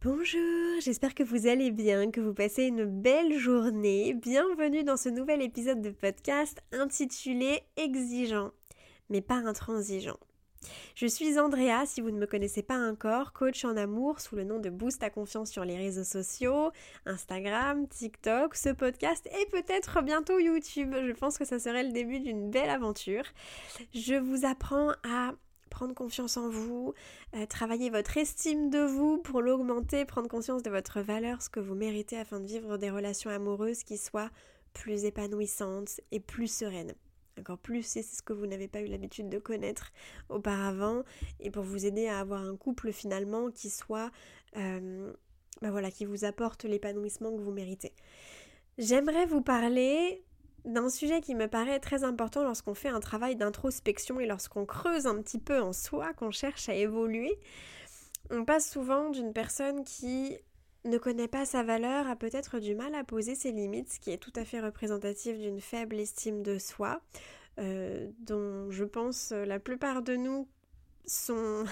Bonjour, j'espère que vous allez bien, que vous passez une belle journée. Bienvenue dans ce nouvel épisode de podcast intitulé Exigeant, mais pas intransigeant. Je suis Andrea, si vous ne me connaissez pas encore, coach en amour sous le nom de Boost ta confiance sur les réseaux sociaux, Instagram, TikTok, ce podcast et peut-être bientôt YouTube. Je pense que ça serait le début d'une belle aventure. Je vous apprends à prendre confiance en vous, euh, travailler votre estime de vous pour l'augmenter, prendre conscience de votre valeur, ce que vous méritez afin de vivre des relations amoureuses qui soient plus épanouissantes et plus sereines. Encore plus c'est ce que vous n'avez pas eu l'habitude de connaître auparavant et pour vous aider à avoir un couple finalement qui soit, bah voilà, qui vous apporte l'épanouissement que vous méritez. J'aimerais vous parler d'un sujet qui me paraît très important lorsqu'on fait un travail d'introspection et lorsqu'on creuse un petit peu en soi, qu'on cherche à évoluer. On passe souvent d'une personne qui ne connaît pas sa valeur à peut-être du mal à poser ses limites, ce qui est tout à fait représentatif d'une faible estime de soi, euh, dont je pense la plupart de nous se,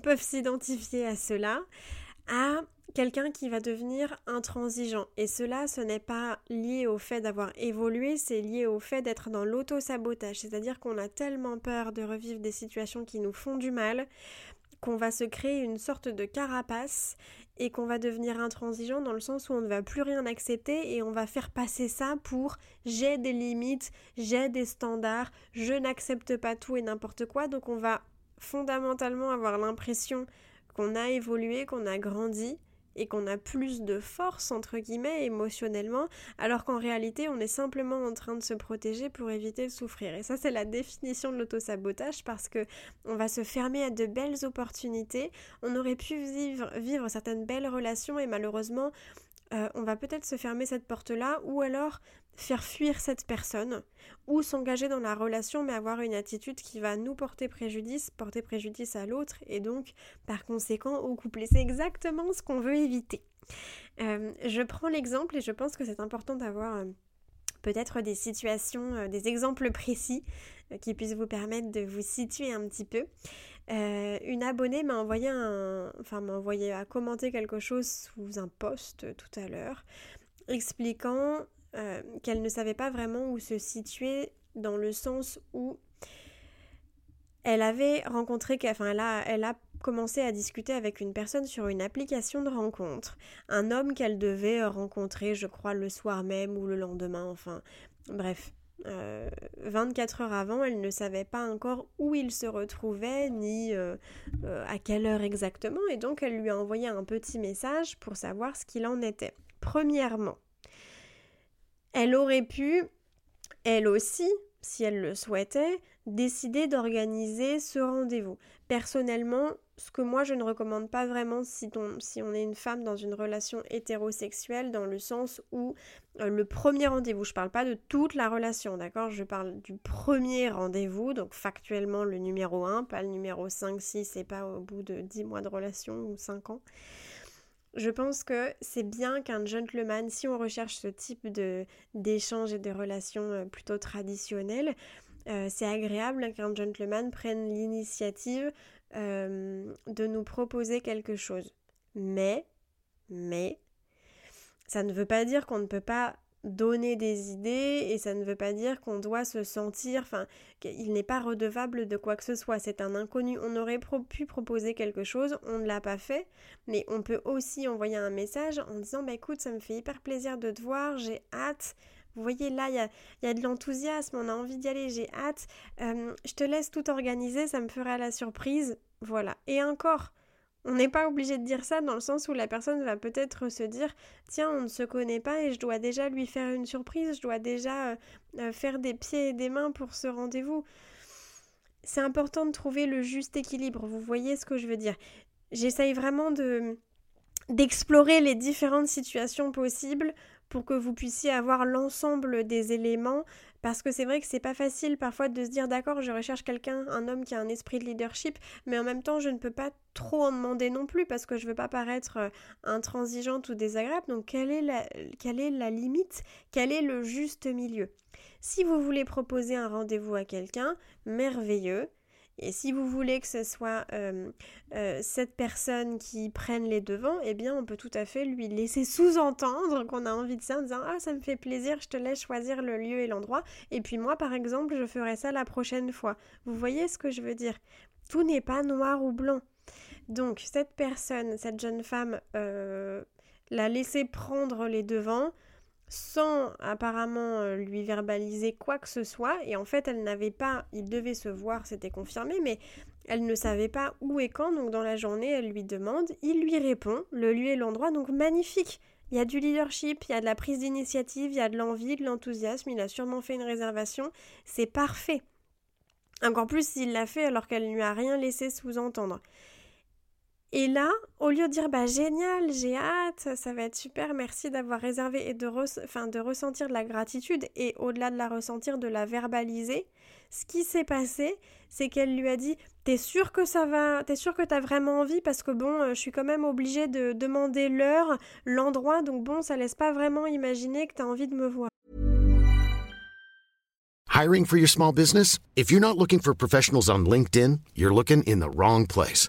peuvent s'identifier à cela, à quelqu'un qui va devenir intransigeant. Et cela, ce n'est pas lié au fait d'avoir évolué, c'est lié au fait d'être dans l'auto-sabotage. C'est-à-dire qu'on a tellement peur de revivre des situations qui nous font du mal qu'on va se créer une sorte de carapace et qu'on va devenir intransigeant dans le sens où on ne va plus rien accepter et on va faire passer ça pour j'ai des limites, j'ai des standards, je n'accepte pas tout et n'importe quoi. Donc on va fondamentalement avoir l'impression qu'on a évolué, qu'on a grandi, et qu'on a plus de force, entre guillemets, émotionnellement, alors qu'en réalité, on est simplement en train de se protéger pour éviter de souffrir. Et ça, c'est la définition de l'autosabotage parce que on va se fermer à de belles opportunités. On aurait pu vivre, vivre certaines belles relations et malheureusement, euh, on va peut-être se fermer cette porte-là ou alors faire fuir cette personne ou s'engager dans la relation mais avoir une attitude qui va nous porter préjudice, porter préjudice à l'autre et donc par conséquent au couple. c'est exactement ce qu'on veut éviter. Euh, je prends l'exemple et je pense que c'est important d'avoir euh, peut-être des situations, des exemples précis qui puissent vous permettre de vous situer un petit peu. Euh, une abonnée m'a envoyé un, enfin m'a envoyé à commenter quelque chose sous un post tout à l'heure, expliquant euh, qu'elle ne savait pas vraiment où se situer dans le sens où elle avait rencontré, enfin elle a commencé à discuter avec une personne sur une application de rencontre, un homme qu'elle devait rencontrer, je crois, le soir même ou le lendemain, enfin, bref. 24 heures avant, elle ne savait pas encore où il se retrouvait ni à quelle heure exactement et donc elle lui a envoyé un petit message pour savoir ce qu'il en était. Premièrement, elle aurait pu, elle aussi, si elle le souhaitait, décider d'organiser ce rendez-vous. Personnellement, ce que moi je ne recommande pas vraiment si, si on est une femme dans une relation hétérosexuelle, dans le sens où euh, le premier rendez-vous, je ne parle pas de toute la relation, d'accord? Je parle du premier rendez-vous, donc factuellement le numéro 1, pas le numéro 5, 6 et pas au bout de 10 mois de relation ou 5 ans. Je pense que c'est bien qu'un gentleman, si on recherche ce type d'échange et de relations euh, plutôt traditionnelles, euh, c'est agréable qu'un gentleman prenne l'initiative euh, de nous proposer quelque chose. Mais, mais, ça ne veut pas dire qu'on ne peut pas donner des idées et ça ne veut pas dire qu'on doit se sentir, enfin, qu'il n'est pas redevable de quoi que ce soit. C'est un inconnu. On aurait pu proposer quelque chose, on ne l'a pas fait, mais on peut aussi envoyer un message en disant, bah écoute, ça me fait hyper plaisir de te voir, j'ai hâte. Vous voyez, là, il y a, de l'enthousiasme, on a envie d'y aller, j'ai hâte. Euh, je te laisse tout organiser, ça me fera la surprise. Voilà. Et encore, on n'est pas obligé de dire ça dans le sens où la personne va peut-être se dire tiens on ne se connaît pas et je dois déjà lui faire une surprise, je dois déjà euh, euh, faire des pieds et des mains pour ce rendez-vous. C'est important de trouver le juste équilibre, vous voyez ce que je veux dire. J'essaye vraiment de d'explorer les différentes situations possibles pour que vous puissiez avoir l'ensemble des éléments parce que c'est vrai que c'est pas facile parfois de se dire d'accord, je recherche quelqu'un, un homme qui a un esprit de leadership, mais en même temps je ne peux pas trop en demander non plus parce que je veux pas paraître euh, intransigeante ou désagréable. Donc quelle est la, quelle est la limite? Quel est le juste milieu? Si vous voulez proposer un rendez-vous à quelqu'un, merveilleux. Et si vous voulez que ce soit euh, euh, cette personne qui prenne les devants, eh bien on peut tout à fait lui laisser sous-entendre qu'on a envie de ça en disant Ah ça me fait plaisir, je te laisse choisir le lieu et l'endroit. Et puis moi par exemple je ferai ça la prochaine fois. Vous voyez ce que je veux dire? Tout n'est pas noir ou blanc. Donc cette personne, cette jeune femme, euh, l'a laissé prendre les devants sans apparemment euh, lui verbaliser quoi que ce soit. Et en fait, elle n'avait pas, il devait se voir, c'était confirmé, mais elle ne savait pas où et quand. Donc dans la journée, elle lui demande, il lui répond, le lieu et l'endroit. Donc magnifique. Il y a du leadership, il y a de la prise d'initiative, il y a de l'envie, de l'enthousiasme. Il a sûrement fait une réservation. C'est parfait. Encore plus s'il l'a fait alors qu'elle ne lui a rien laissé sous-entendre. Et là, au lieu de dire bah génial, j'ai hâte, ça va être super, merci d'avoir réservé et de, ressentir de la gratitude et au-delà de la ressentir, de la verbaliser, ce qui s'est passé, c'est qu'elle lui a dit T'es sûr que ça va, t'es sûr que t'as vraiment envie? Parce que bon, euh, je suis quand même obligée de demander l'heure, l'endroit, donc bon, ça laisse pas vraiment imaginer que t'as envie de me voir. Hiring for your small business? If you're not looking for professionals on LinkedIn, you're looking in the wrong place.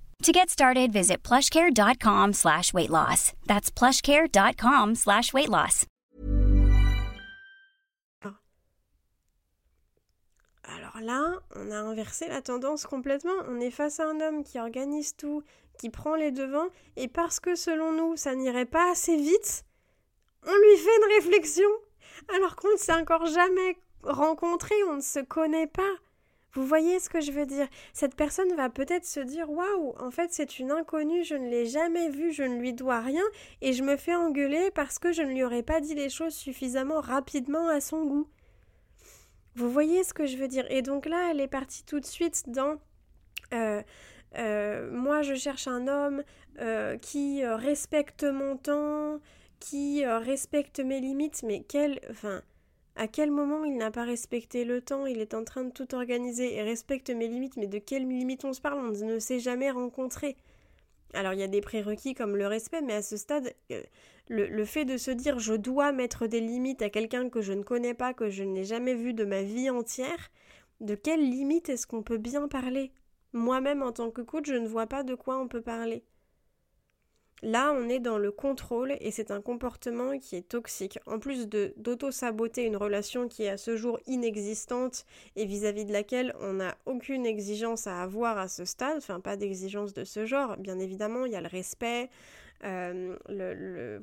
To get started, visit plushcare.com slash weight loss. That's plushcare.com slash weight loss. Alors là, on a inversé la tendance complètement. On est face à un homme qui organise tout, qui prend les devants, et parce que selon nous, ça n'irait pas assez vite, on lui fait une réflexion. Alors qu'on ne s'est encore jamais rencontré, on ne se connaît pas. Vous voyez ce que je veux dire? Cette personne va peut-être se dire Waouh, en fait c'est une inconnue, je ne l'ai jamais vue, je ne lui dois rien, et je me fais engueuler parce que je ne lui aurais pas dit les choses suffisamment rapidement à son goût. Vous voyez ce que je veux dire? Et donc là, elle est partie tout de suite dans euh, euh, moi, je cherche un homme euh, qui respecte mon temps, qui respecte mes limites, mais quel, enfin, à quel moment il n'a pas respecté le temps Il est en train de tout organiser et respecte mes limites, mais de quelles limites on se parle On ne s'est jamais rencontré. Alors il y a des prérequis comme le respect, mais à ce stade, le, fait de se dire je dois mettre des limites à quelqu'un que je ne connais pas, que je n'ai jamais vu de ma vie entière, de quelles limites est-ce qu'on peut bien parler? Moi-même en tant que coach, je ne vois pas de quoi on peut parler. Là, on est dans le contrôle et c'est un comportement qui est toxique. En plus de d'auto-saboter une relation qui est à ce jour inexistante et vis-à-vis de laquelle on n'a aucune exigence à avoir à ce stade, enfin pas d'exigence de ce genre. Bien évidemment, il y a le respect, euh,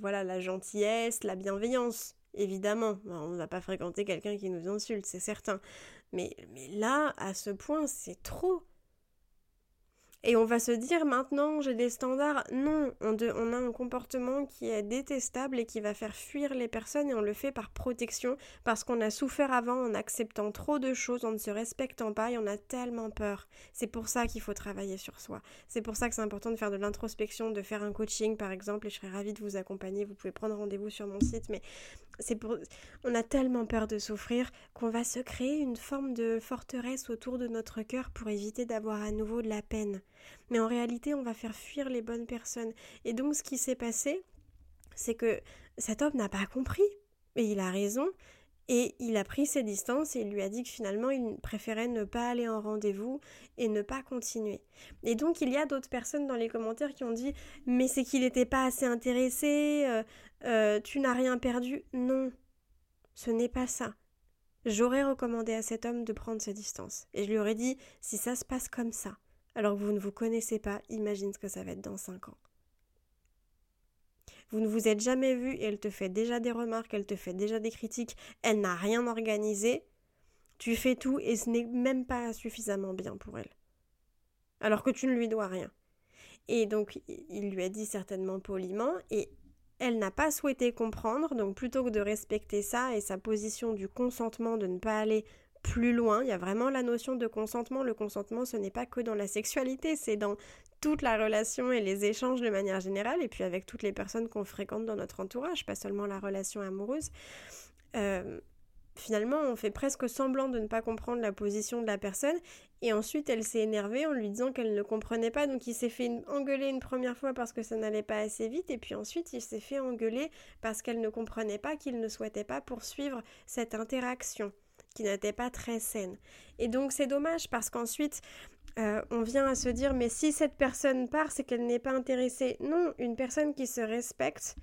voilà, la gentillesse, la bienveillance, évidemment. On ne va pas fréquenter quelqu'un qui nous insulte, c'est certain. Mais là, à ce point, c'est trop. Et on va se dire maintenant j'ai des standards. Non, on, a un comportement qui est détestable et qui va faire fuir les personnes et on le fait par protection parce qu'on a souffert avant en acceptant trop de choses, en ne se respectant pas et on a tellement peur. C'est pour ça qu'il faut travailler sur soi. C'est pour ça que c'est important de faire de l'introspection, de faire un coaching par exemple et je serais ravie de vous accompagner. Vous pouvez prendre rendez-vous sur mon site mais c'est pour on a tellement peur de souffrir qu'on va se créer une forme de forteresse autour de notre cœur pour éviter d'avoir à nouveau de la peine. Mais en réalité, on va faire fuir les bonnes personnes. Et donc, ce qui s'est passé, c'est que cet homme n'a pas compris. Et il a raison. Et il a pris ses distances et il lui a dit que finalement il préférait ne pas aller en rendez-vous et ne pas continuer. Et donc il y a d'autres personnes dans les commentaires qui ont dit mais c'est qu'il n'était pas assez intéressé, euh, euh, tu n'as rien perdu. Non, ce n'est pas ça. J'aurais recommandé à cet homme de prendre ses distances. Et je lui aurais dit si ça se passe comme ça, alors que vous ne vous connaissez pas, imagine ce que ça va être dans 5 ans. Vous ne vous êtes jamais vu et elle te fait déjà des remarques, elle te fait déjà des critiques, elle n'a rien organisé. Tu fais tout et ce n'est même pas suffisamment bien pour elle. Alors que tu ne lui dois rien. Et donc il lui a dit certainement poliment et elle n'a pas souhaité comprendre, donc plutôt que de respecter ça et sa position du consentement de ne pas aller plus loin. Il y a vraiment la notion de consentement. Le consentement, ce n'est pas que dans la sexualité, c'est dans toute la relation et les échanges de manière générale, et puis avec toutes les personnes qu'on fréquente dans notre entourage, pas seulement la relation amoureuse. Euh, finalement, on fait presque semblant de ne pas comprendre la position de la personne, et ensuite elle s'est énervée en lui disant qu'elle ne comprenait pas, donc il s'est fait engueuler une première fois parce que ça n'allait pas assez vite, et puis ensuite il s'est fait engueuler parce qu'elle ne comprenait pas qu'il ne souhaitait pas poursuivre cette interaction qui n'était pas très saine. Et donc c'est dommage parce qu'ensuite euh, on vient à se dire mais si cette personne part c'est qu'elle n'est pas intéressée. Non, une personne qui se respecte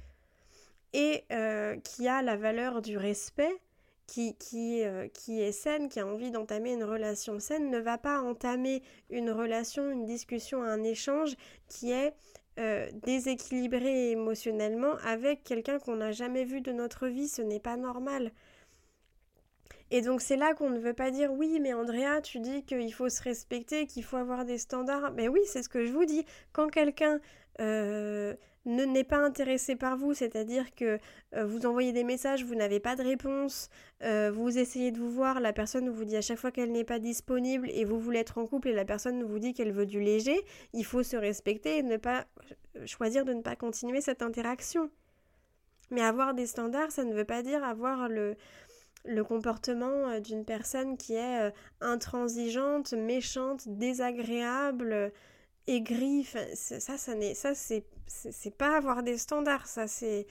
et euh, qui a la valeur du respect, qui, qui, euh, qui est saine, qui a envie d'entamer une relation saine, ne va pas entamer une relation, une discussion, un échange qui est déséquilibré émotionnellement avec quelqu'un qu'on n'a jamais vu de notre vie. Ce n'est pas normal. Et donc c'est là qu'on ne veut pas dire oui, mais Andrea, tu dis qu'il faut se respecter, qu'il faut avoir des standards. Mais oui, c'est ce que je vous dis. Quand quelqu'un euh, ne n'est pas intéressé par vous, c'est-à-dire que euh, vous envoyez des messages, vous n'avez pas de réponse, euh, vous essayez de vous voir, la personne vous dit à chaque fois qu'elle n'est pas disponible et vous voulez être en couple et la personne vous dit qu'elle veut du léger, il faut se respecter et ne pas choisir de ne pas continuer cette interaction. Mais avoir des standards, ça ne veut pas dire avoir le, le comportement euh, d'une personne qui est euh, intransigeante, méchante, désagréable, aigrie. ça, ça n'est, ça c'est, c'est pas avoir des standards. Ça, c'est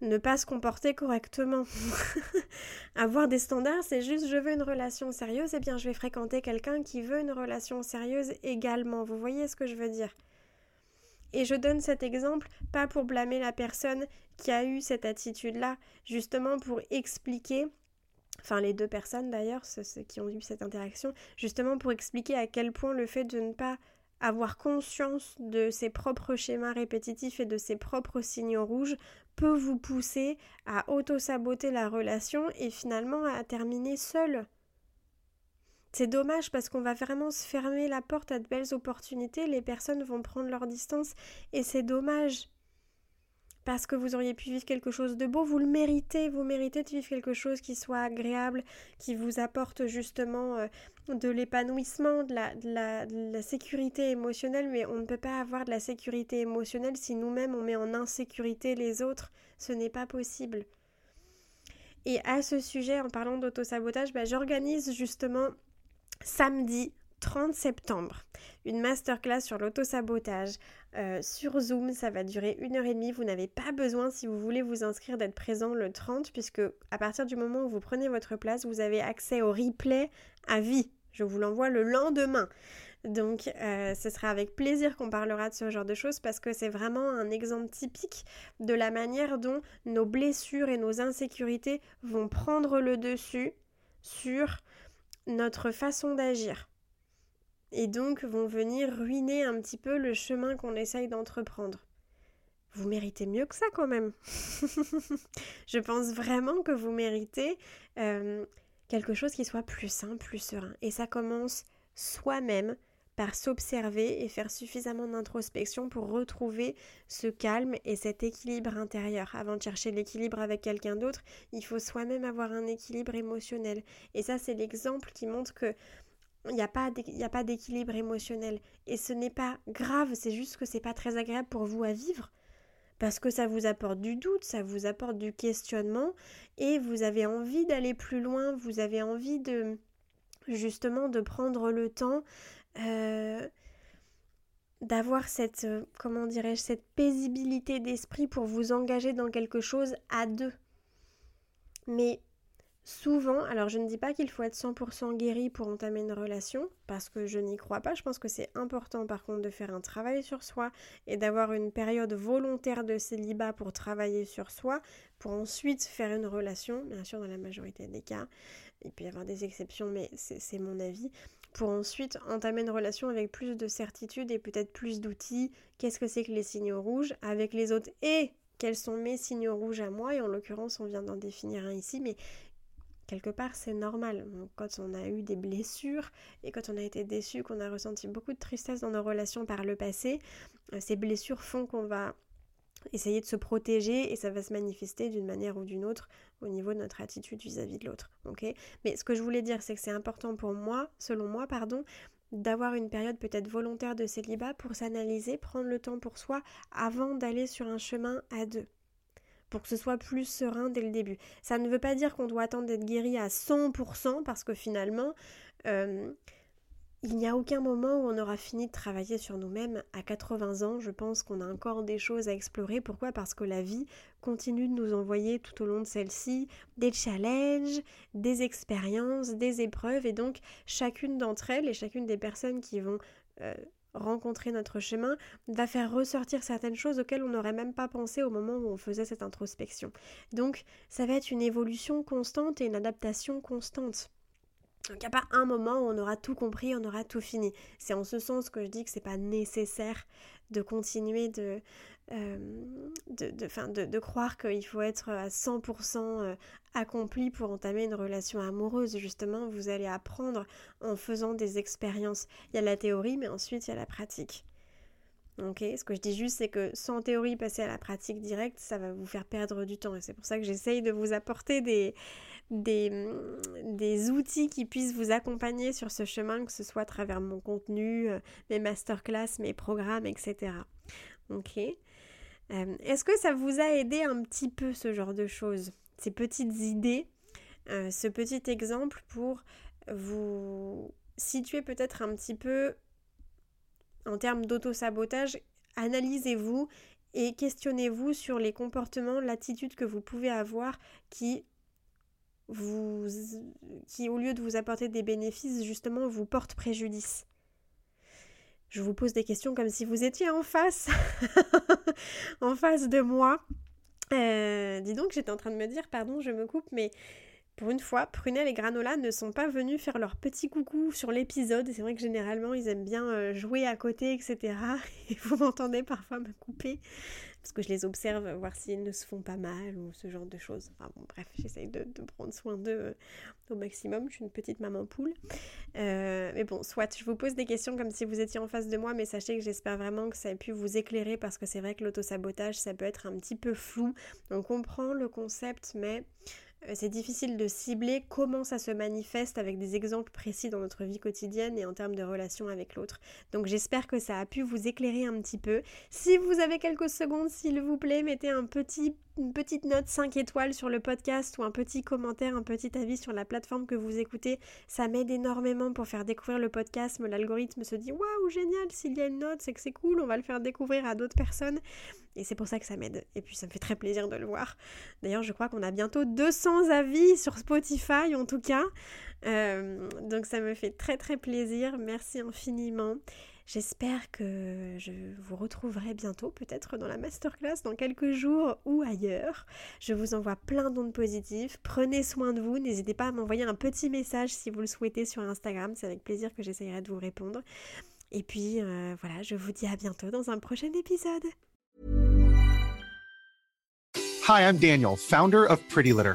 ne pas se comporter correctement. avoir des standards, c'est juste je veux une relation sérieuse, eh bien je vais fréquenter quelqu'un qui veut une relation sérieuse également. Vous voyez ce que je veux dire? Et je donne cet exemple pas pour blâmer la personne qui a eu cette attitude-là, justement pour expliquer enfin les deux personnes d'ailleurs, ceux, qui ont eu cette interaction, justement pour expliquer à quel point le fait de ne pas avoir conscience de ses propres schémas répétitifs et de ses propres signaux rouges peut vous pousser à auto-saboter la relation et finalement à terminer seul. C'est dommage parce qu'on va vraiment se fermer la porte à de belles opportunités, les personnes vont prendre leur distance et c'est dommage. Parce que vous auriez pu vivre quelque chose de beau, vous le méritez, vous méritez de vivre quelque chose qui soit agréable, qui vous apporte justement euh, de l'épanouissement, de la, sécurité émotionnelle, mais on ne peut pas avoir de la sécurité émotionnelle si nous-mêmes on met en insécurité les autres, ce n'est pas possible. Et à ce sujet, en parlant d'autosabotage, bah, j'organise justement samedi 30 septembre une masterclass sur l'autosabotage euh, sur Zoom. Ça va durer une heure et demie. Vous n'avez pas besoin, si vous voulez vous inscrire, d'être présent le 30, puisque à partir du moment où vous prenez votre place, vous avez accès au replay à vie. Je vous l'envoie le lendemain. Donc, euh, ce sera avec plaisir qu'on parlera de ce genre de choses parce que c'est vraiment un exemple typique de la manière dont nos blessures et nos insécurités vont prendre le dessus sur notre façon d'agir. Et donc vont venir ruiner un petit peu le chemin qu'on essaye d'entreprendre. Vous méritez mieux que ça quand même. Je pense vraiment que vous méritez euh, quelque chose qui soit plus sain, plus serein. Et ça commence soi-même par s'observer et faire suffisamment d'introspection pour retrouver ce calme et cet équilibre intérieur. Avant de chercher l'équilibre avec quelqu'un d'autre, il faut soi-même avoir un équilibre émotionnel. Et ça, c'est l'exemple qui montre que il n'y a pas d'équilibre émotionnel. Et ce n'est pas grave, c'est juste que c'est pas très agréable pour vous à vivre. Parce que ça vous apporte du doute, ça vous apporte du questionnement, et vous avez envie d'aller plus loin, vous avez envie de justement de prendre le temps euh, d'avoir cette, euh, comment dirais-je, cette paisibilité d'esprit pour vous engager dans quelque chose à deux. Mais souvent, alors je ne dis pas qu'il faut être 100% guéri pour entamer une relation, parce que je n'y crois pas, je pense que c'est important par contre de faire un travail sur soi et d'avoir une période volontaire de célibat pour travailler sur soi, pour ensuite faire une relation, bien sûr dans la majorité des cas, il peut y avoir des exceptions, mais c'est mon avis, pour ensuite entamer une relation avec plus de certitude et peut-être plus d'outils. Qu'est-ce que c'est que les signaux rouges avec les autres? Et quels sont mes signaux rouges à moi? Et en l'occurrence on vient d'en définir un ici mais quelque part c'est normal quand on a eu des blessures et quand on a été déçu qu'on a ressenti beaucoup de tristesse dans nos relations par le passé euh, ces blessures font qu'on va essayer de se protéger et ça va se manifester d'une manière ou d'une autre au niveau de notre attitude vis-à-vis de l'autre. Mais ce que je voulais dire, c'est que c'est important pour moi, selon moi, pardon, d'avoir une période peut-être volontaire de célibat pour s'analyser, prendre le temps pour soi avant d'aller sur un chemin à deux pour que ce soit plus serein dès le début. Ça ne veut pas dire qu'on doit attendre d'être guéri à 100% parce que finalement, euh, il n'y a aucun moment où on aura fini de travailler sur nous-mêmes. À 80 ans, je pense qu'on a encore des choses à explorer. Pourquoi? Parce que la vie continue de nous envoyer tout au long de celle-ci des challenges, des expériences, des épreuves. Et donc, chacune d'entre elles et chacune des personnes qui vont euh, rencontrer notre chemin va faire ressortir certaines choses auxquelles on n'aurait même pas pensé au moment où on faisait cette introspection. Donc, ça va être une évolution constante et une adaptation constante. Donc il n'y a pas un moment où on aura tout compris, on aura tout fini. C'est en ce sens que je dis que c'est pas nécessaire de continuer de, euh, de, de, de, croire qu'il faut être à 100% euh, accompli pour entamer une relation amoureuse. Justement, vous allez apprendre en faisant des expériences. Il y a la théorie, mais ensuite il y a la pratique. Ok, ce que je dis juste, c'est que sans théorie, passer à la pratique directe, ça va vous faire perdre du temps. Et c'est pour ça que j'essaye de vous apporter des, des, outils qui puissent vous accompagner sur ce chemin, que ce soit à travers mon contenu, euh, mes masterclass, mes programmes, etc. Ok euh, Est-ce que ça vous a aidé un petit peu ce genre de choses Ces petites idées, euh, ce petit exemple pour vous situer peut-être un petit peu en termes d'auto-sabotage, analysez-vous et questionnez-vous sur les comportements, l'attitude que vous pouvez avoir qui vous, qui au lieu de vous apporter des bénéfices, justement, vous porte préjudice. Je vous pose des questions comme si vous étiez en face, en face de moi. Euh, dis donc, j'étais en train de me dire, pardon, je me coupe, mais pour une fois, Prunelle et Granola ne sont pas venus faire leur petit coucou sur l'épisode. C'est vrai que généralement, ils aiment bien euh, jouer à côté, etc. Et vous m'entendez parfois me couper. Parce que je les observe, voir s'ils ne se font pas mal ou ce genre de choses. Enfin bon, bref, j'essaye de, prendre soin d'eux euh, au maximum. Je suis une petite maman poule. Euh, mais bon, soit, je vous pose des questions comme si vous étiez en face de moi, mais sachez que j'espère vraiment que ça ait pu vous éclairer parce que c'est vrai que l'autosabotage, ça peut être un petit peu flou. On comprend le concept, mais c'est difficile de cibler comment ça se manifeste avec des exemples précis dans notre vie quotidienne et en termes de relation avec l'autre. Donc j'espère que ça a pu vous éclairer un petit peu. Si vous avez quelques secondes, s'il vous plaît, mettez un petit une petite note 5 étoiles sur le podcast ou un petit commentaire, un petit avis sur la plateforme que vous écoutez. Ça m'aide énormément pour faire découvrir le podcast. L'algorithme se dit waouh, génial, s'il y a une note, c'est que c'est cool, on va le faire découvrir à d'autres personnes. Et c'est pour ça que ça m'aide. Et puis ça me fait très plaisir de le voir. D'ailleurs, je crois qu'on a bientôt 200 avis sur Spotify en tout cas. Euh, donc ça me fait très très plaisir. Merci infiniment. J'espère que je vous retrouverai bientôt, peut-être dans la masterclass, dans quelques jours ou ailleurs. Je vous envoie plein d'ondes positives. Prenez soin de vous. N'hésitez pas à m'envoyer un petit message si vous le souhaitez sur Instagram. C'est avec plaisir que j'essayerai de vous répondre. Et puis euh, voilà, je vous dis à bientôt dans un prochain épisode. Hi, I'm Daniel, founder of Pretty Litter.